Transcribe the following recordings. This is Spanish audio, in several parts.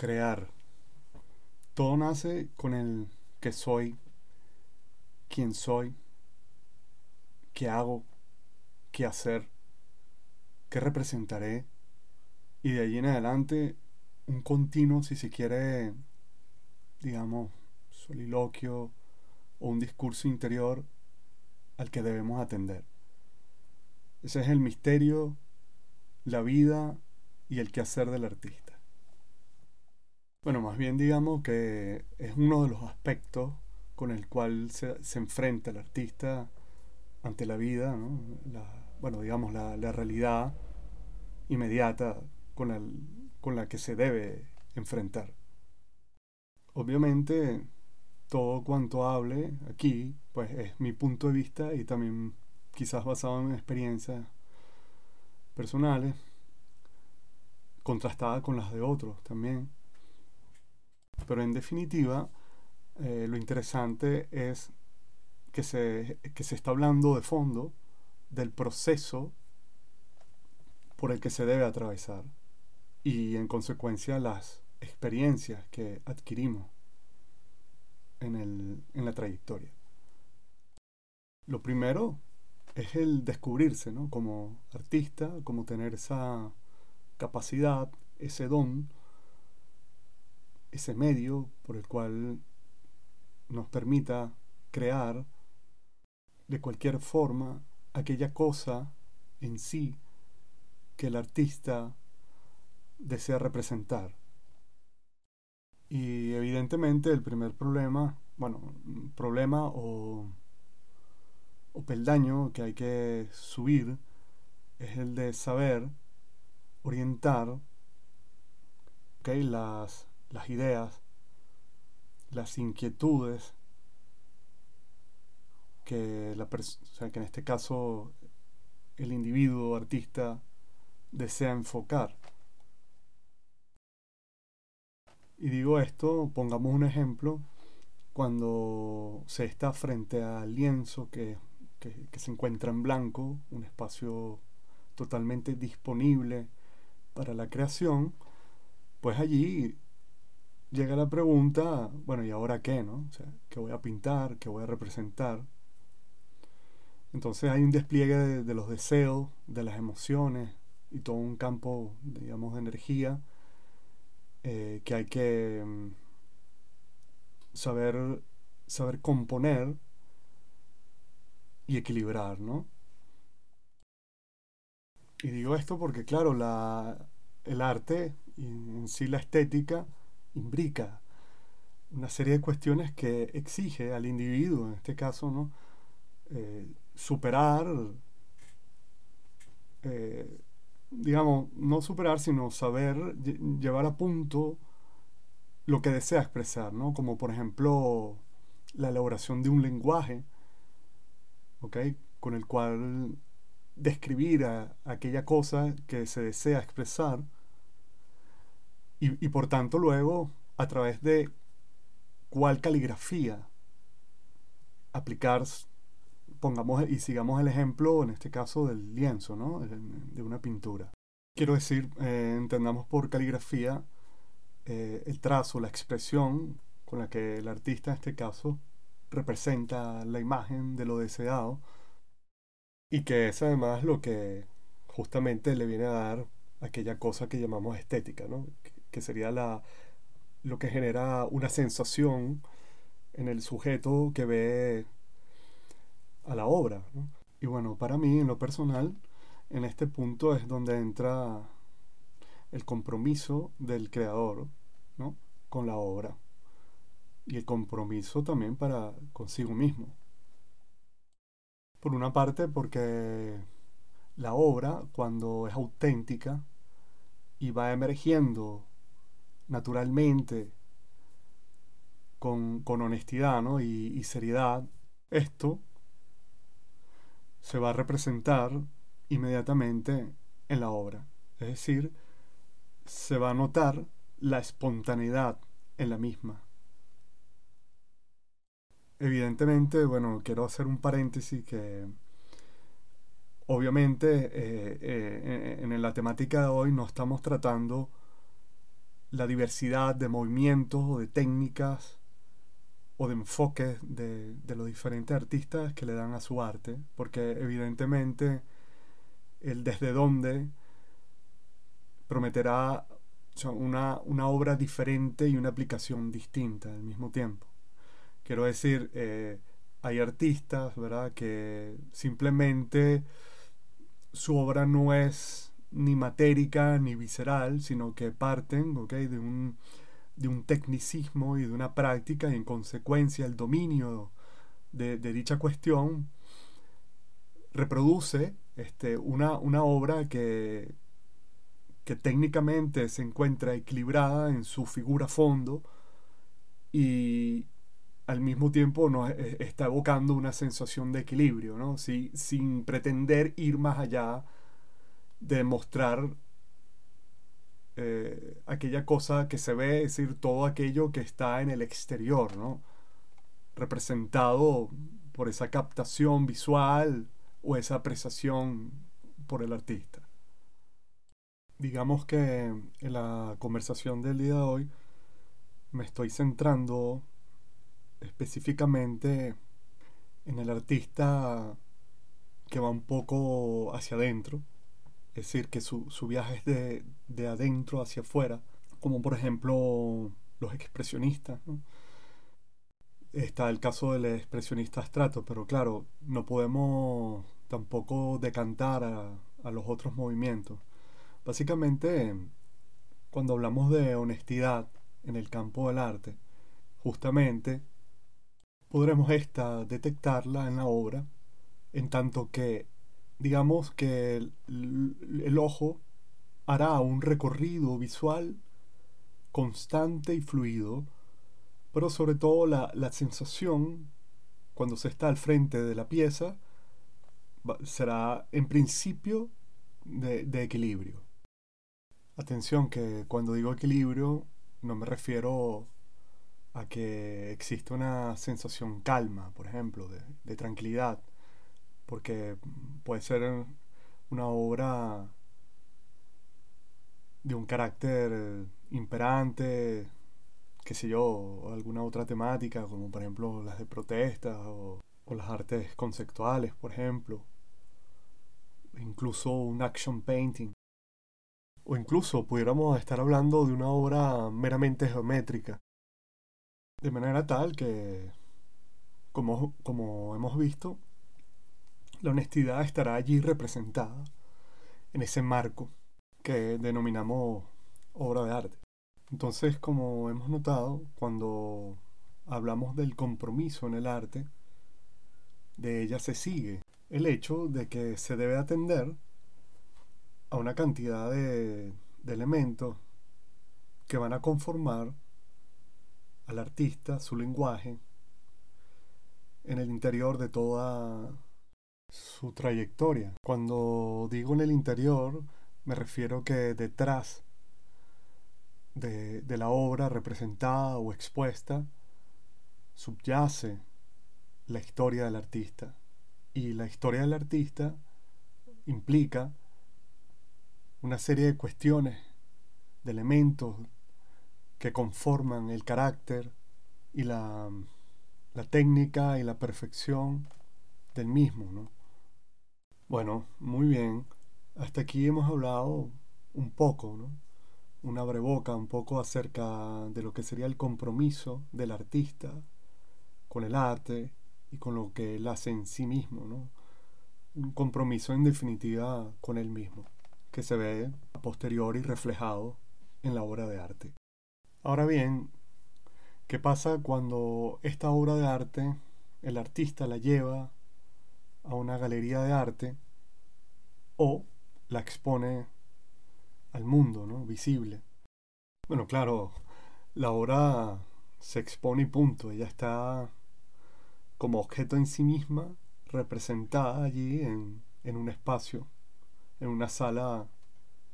crear. Todo nace con el que soy, quién soy, qué hago, qué hacer, qué representaré. Y de allí en adelante un continuo, si se quiere, digamos, soliloquio o un discurso interior al que debemos atender. Ese es el misterio, la vida y el quehacer del artista. Bueno, más bien digamos que es uno de los aspectos con el cual se, enfrenta el artista ante la vida, la, bueno, digamos la, realidad inmediata con, con la que se debe enfrentar. Obviamente, todo cuanto hable aquí, pues es mi punto de vista y también quizás basado en experiencias personales, contrastada con las de otros también. Pero en definitiva, eh, lo interesante es que se, que se está hablando de fondo del proceso por el que se debe atravesar y en consecuencia las experiencias que adquirimos en, el, en la trayectoria. Lo primero es el descubrirse ¿no? como artista, como tener esa capacidad, ese don ese medio por el cual nos permita crear de cualquier forma aquella cosa en sí que el artista desea representar. Y evidentemente el primer problema, bueno, problema o, peldaño que hay que subir es el de saber orientar okay, las las ideas, las inquietudes que, la que en este caso el individuo artista desea enfocar. Y digo esto, pongamos un ejemplo, cuando se está frente al lienzo que, que se encuentra en blanco, un espacio totalmente disponible para la creación, pues allí llega la pregunta, bueno, ¿y ahora qué, no? O sea, ¿qué voy a pintar? ¿Qué voy a representar? Entonces hay un despliegue de, los deseos, de las emociones y todo un campo, digamos, de energía eh, que hay que mm, saber, saber componer y equilibrar, ¿no? Y digo esto porque, claro, la, el arte y en sí la estética imbrica una serie de cuestiones que exige al individuo, en este caso, ¿no? Eh, superar, eh, digamos, no superar, sino saber llevar a punto lo que desea expresar, ¿no? Como por ejemplo la elaboración de un lenguaje. Con el cual describir aquella cosa que se desea expresar y, por tanto luego, a través de cuál caligrafía aplicar, pongamos y sigamos el ejemplo, en este caso del lienzo, ¿no? de una pintura. Quiero decir, eh, entendamos por caligrafía eh, el trazo, la expresión con la que el artista, en este caso, representa la imagen de lo deseado y que es además lo que justamente le viene a dar aquella cosa que llamamos estética, ¿no? Que sería la, lo que genera una sensación en el sujeto que ve a la obra. Y bueno, para mí, en lo personal, en este punto es donde entra el compromiso del creador ¿no? con la obra y el compromiso también para consigo mismo. Por una parte, porque la obra, cuando es auténtica y va emergiendo naturalmente, con, honestidad y, seriedad, esto se va a representar inmediatamente en la obra. Es decir, se va a notar la espontaneidad en la misma. Evidentemente, bueno, quiero hacer un paréntesis que obviamente eh, eh, en la temática de hoy no estamos tratando la diversidad de movimientos o de técnicas o de enfoques de, los diferentes artistas que le dan a su arte, porque evidentemente el desde dónde prometerá una, una, obra diferente y una aplicación distinta al mismo tiempo. Quiero decir, eh, hay artistas, ¿verdad?, que simplemente su obra no es ni matérica ni visceral, sino que parten de, un, de un tecnicismo y de una práctica y en consecuencia el dominio de, dicha cuestión reproduce este, una, una obra que, que técnicamente se encuentra equilibrada en su figura fondo y al mismo tiempo nos e, está evocando una sensación de equilibrio, ¿no? sin pretender ir más allá de mostrar eh, aquella cosa que se ve, es decir, todo aquello que está en el exterior, ¿no? representado por esa captación visual o esa apreciación por el artista. Digamos que en la conversación del día de hoy me estoy centrando específicamente en el artista que va un poco hacia adentro, es decir, que su, viaje es de, de, adentro hacia afuera, como por ejemplo los expresionistas. Está el caso del expresionista abstrato, pero claro, no podemos tampoco decantar a, a los otros movimientos. Básicamente, cuando hablamos de honestidad en el campo del arte, justamente podremos esta detectarla en la obra, en tanto que digamos que el, ojo hará un recorrido visual constante y fluido, pero sobre todo la, sensación cuando se está al frente de la pieza será en principio de, de, equilibrio. Atención que cuando digo equilibrio no me refiero a que existe una sensación calma, por ejemplo, de, de tranquilidad, porque puede ser una obra de un carácter imperante, qué sé yo, alguna otra temática, como por ejemplo las de protesta o, o las artes conceptuales, por ejemplo, incluso un action painting. O incluso pudiéramos estar hablando de una obra meramente geométrica, de manera tal que, como, como hemos visto, la honestidad estará allí representada en ese marco que denominamos obra de arte. Entonces, como hemos notado, cuando hablamos del compromiso en el arte, de ella se sigue el hecho de que se debe atender a una cantidad de, de elementos que van a conformar al artista, su lenguaje, en el interior de toda su trayectoria. Cuando digo en el interior, me refiero que detrás de, la obra representada o expuesta subyace la historia del artista. Y la historia del artista implica una serie de cuestiones, de elementos, que conforman el carácter y la, la técnica y la perfección del mismo. ¿no? Bueno, muy bien. Hasta aquí hemos hablado un poco, ¿no? una breboca un poco acerca de lo que sería el compromiso del artista con el arte y con lo que él hace en sí mismo, ¿no? Un compromiso en definitiva con él mismo, que se ve a posteriori reflejado en la obra de arte. Ahora bien, ¿qué pasa cuando esta obra de arte el artista la lleva a una galería de arte o la expone al mundo, ¿no? Visible. Bueno, claro, la obra se expone y punto. Ella está como objeto en sí misma, representada allí en, en un espacio, en una sala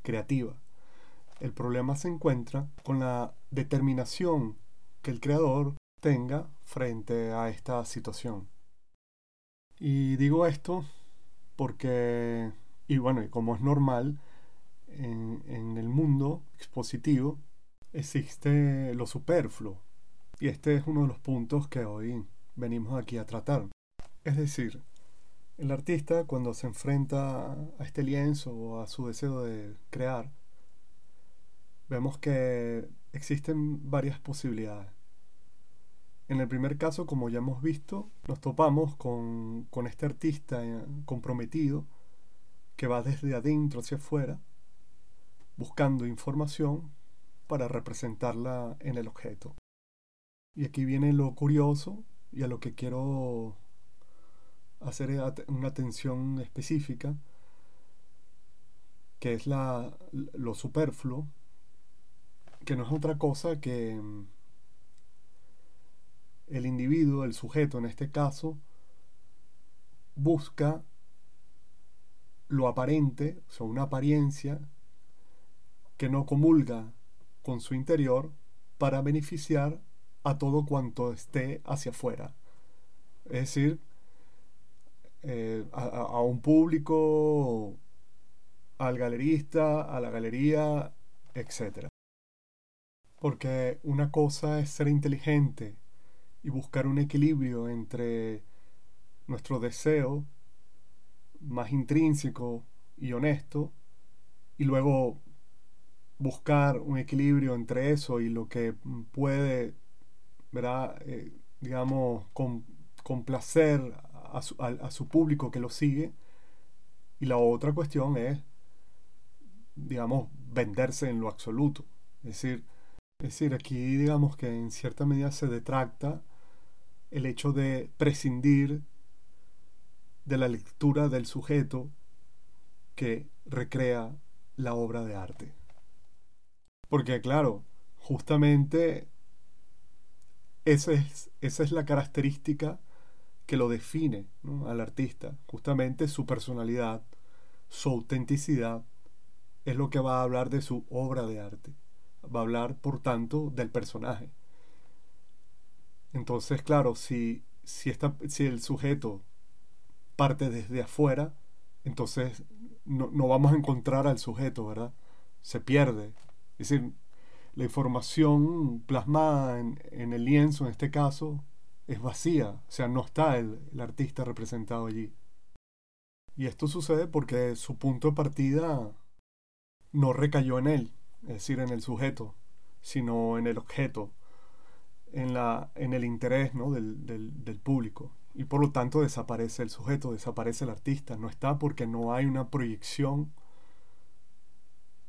creativa. El problema se encuentra con la determinación que el creador tenga frente a esta situación. Y digo esto porque, y bueno, y como es normal, en, en el mundo expositivo existe lo superfluo. Y este es uno de los puntos que hoy venimos aquí a tratar. Es decir, el artista cuando se enfrenta a este lienzo o a su deseo de crear, vemos que existen varias posibilidades. En el primer caso, como ya hemos visto, nos topamos con, con este artista eh, comprometido que va desde adentro hacia afuera, buscando información para representarla en el objeto. Y aquí viene lo curioso y a lo que quiero hacer una atención específica, que es la, lo superfluo, que no es otra cosa que mm, el individuo, el sujeto en este caso, busca lo aparente, o sea, una apariencia que no comulga con su interior para beneficiar a todo cuanto esté hacia afuera. Es decir, eh, a, un público, al galerista, a la galería, etc. Porque una cosa es ser inteligente y buscar un equilibrio entre nuestro deseo más intrínseco y honesto y luego buscar un equilibrio entre eso y lo que puede, ¿verdad? Eh, digamos, complacer a su, a su público que lo sigue. Y la otra cuestión es, digamos, venderse en lo absoluto. Es decir, es decir, aquí digamos que en cierta medida se detracta el hecho de prescindir de la lectura del sujeto que recrea la obra de arte. Porque claro, justamente esa es, esa es la característica que lo define al artista. Justamente su personalidad, su autenticidad, es lo que va a hablar de su obra de arte. Va a hablar, por tanto, del personaje. Entonces, claro, si, si, si el sujeto parte desde afuera, entonces no, no vamos a encontrar al sujeto, ¿verdad? Se pierde, es decir, la información plasmada en, el lienzo, en este caso, es vacía, o sea, no está el, artista representado allí. Y esto sucede porque su punto de partida no recayó en él, es decir, en el sujeto, sino en el objeto, en, la, en el interés ¿no? del, del, público. Y por lo tanto desaparece el sujeto, desaparece el artista. No está porque no hay una proyección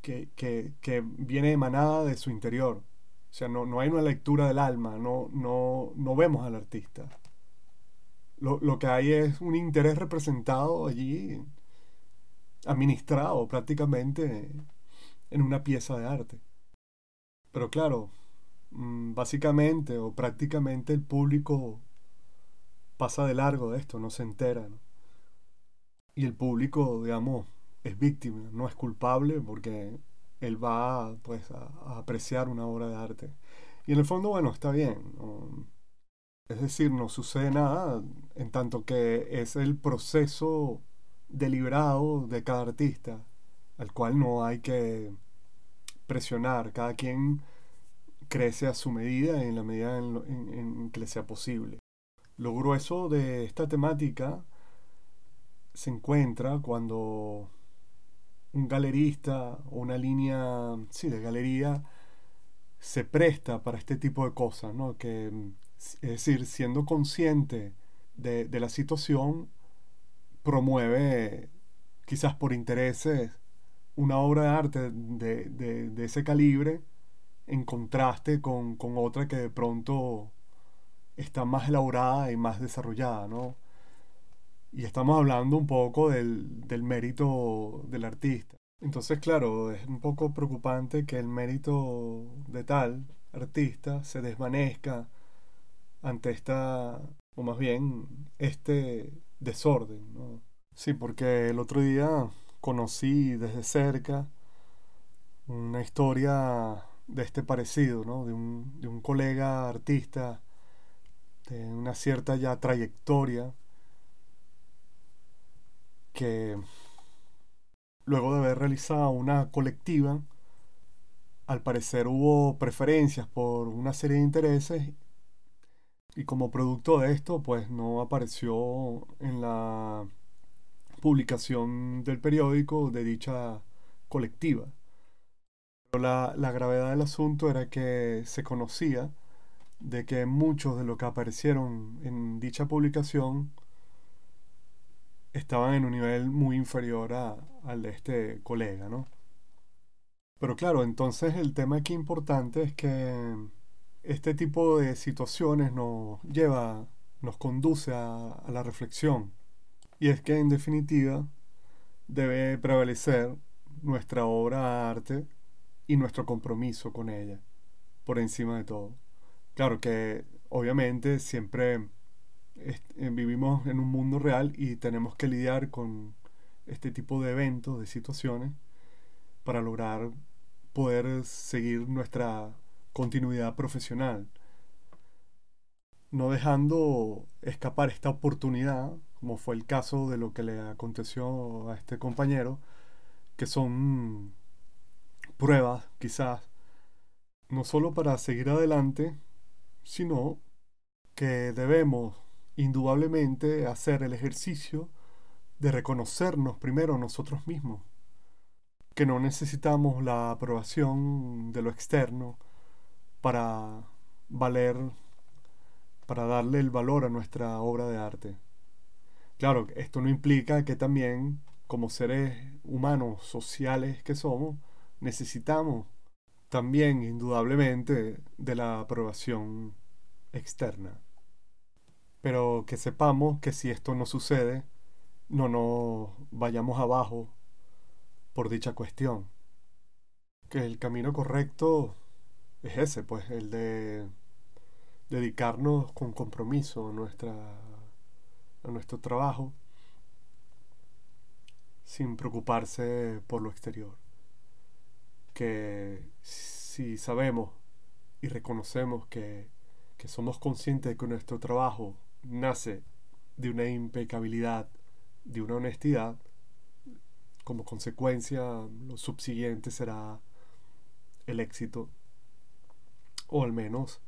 que, viene emanada de su interior. O sea, no, no hay una lectura del alma, no, no, no vemos al artista. Lo, lo, que hay es un interés representado allí, administrado prácticamente en una pieza de arte. Pero claro, básicamente o prácticamente el público pasa de largo de esto, no se entera. Y el público, digamos, es víctima, no es culpable porque él va pues a, apreciar una obra de arte. Y en el fondo, bueno, está bien. es decir, no sucede nada en tanto que es el proceso deliberado de cada artista, al cual no hay que presionar. Cada quien crece a su medida en la medida en que le sea posible. Lo grueso de esta temática se encuentra cuando un galerista o una línea sí, de galería se presta para este tipo de cosas, ¿no? Que, es decir, siendo consciente de, la situación, promueve, quizás por intereses, una obra de arte de, ese calibre en contraste con, con, otra que de pronto está más elaborada y más desarrollada, ¿no? Y estamos hablando un poco del, del mérito del artista. Entonces, claro, es un poco preocupante que el mérito de tal artista se desvanezca ante esta, o más bien, este desorden. ¿no? Sí, porque el otro día conocí desde cerca una historia de este parecido, ¿no? de, un, de un colega artista de una cierta ya trayectoria que luego de haber realizado una colectiva al parecer hubo preferencias por una serie de intereses y como producto de esto pues no apareció en la publicación del periódico de dicha colectiva. La, gravedad del asunto era que se conocía de que muchos de los que aparecieron en dicha publicación estaban en un nivel muy inferior al de este colega, ¿no? Pero claro, entonces el tema aquí importante es que este tipo de situaciones nos lleva, nos conduce a, a la reflexión. Y es que en definitiva debe prevalecer nuestra obra de arte y nuestro compromiso con ella, por encima de todo. Claro que obviamente siempre eh, vivimos en un mundo real y tenemos que lidiar con este tipo de eventos, de situaciones, para lograr poder seguir nuestra continuidad profesional. No dejando escapar esta oportunidad, como fue el caso de lo que le aconteció a este compañero, que son pruebas quizás, no solo para seguir adelante, sino que debemos indudablemente hacer el ejercicio de reconocernos primero nosotros mismos, que no necesitamos la aprobación de lo externo para valer, para darle el valor a nuestra obra de arte. Claro, esto no implica que también, como seres humanos sociales que somos, necesitamos también indudablemente de la aprobación externa. Pero que sepamos que si esto no sucede, no nos vayamos abajo por dicha cuestión. Que el camino correcto es ese, pues el de dedicarnos con compromiso a, nuestra, a nuestro trabajo sin preocuparse por lo exterior que si sabemos y reconocemos que, que somos conscientes de que nuestro trabajo nace de una impecabilidad, de una honestidad, como consecuencia lo subsiguiente será el éxito, o al menos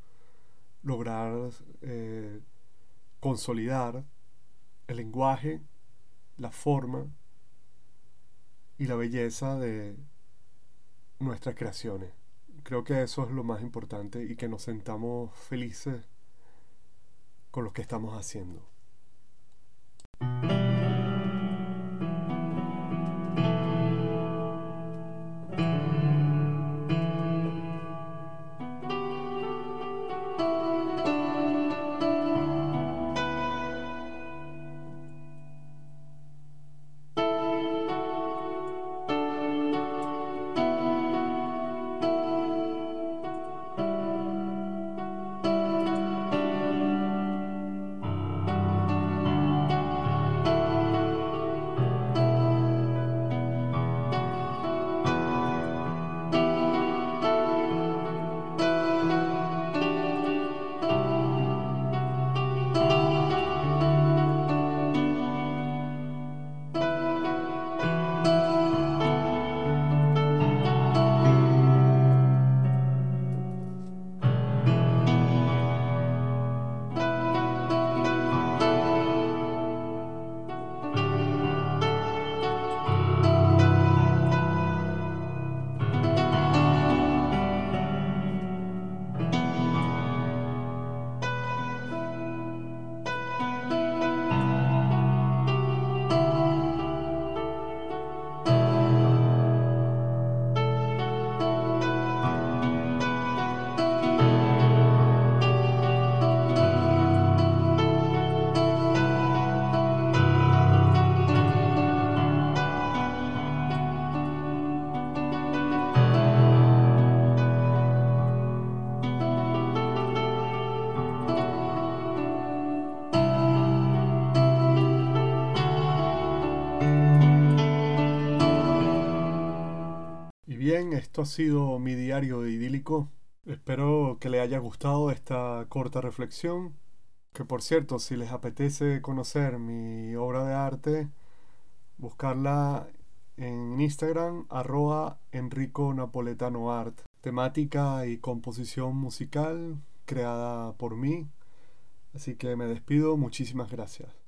lograr eh, consolidar el lenguaje, la forma y la belleza de, nuestras creaciones. Creo que eso es lo más importante y que nos sentamos felices con lo que estamos haciendo. Esto ha sido mi diario idílico. Espero que le haya gustado esta corta reflexión. Que por cierto, si les apetece conocer mi obra de arte, buscarla en Instagram, arroba Enrico Napoletano Art. temática y composición musical creada por mí. Así que me despido, muchísimas gracias.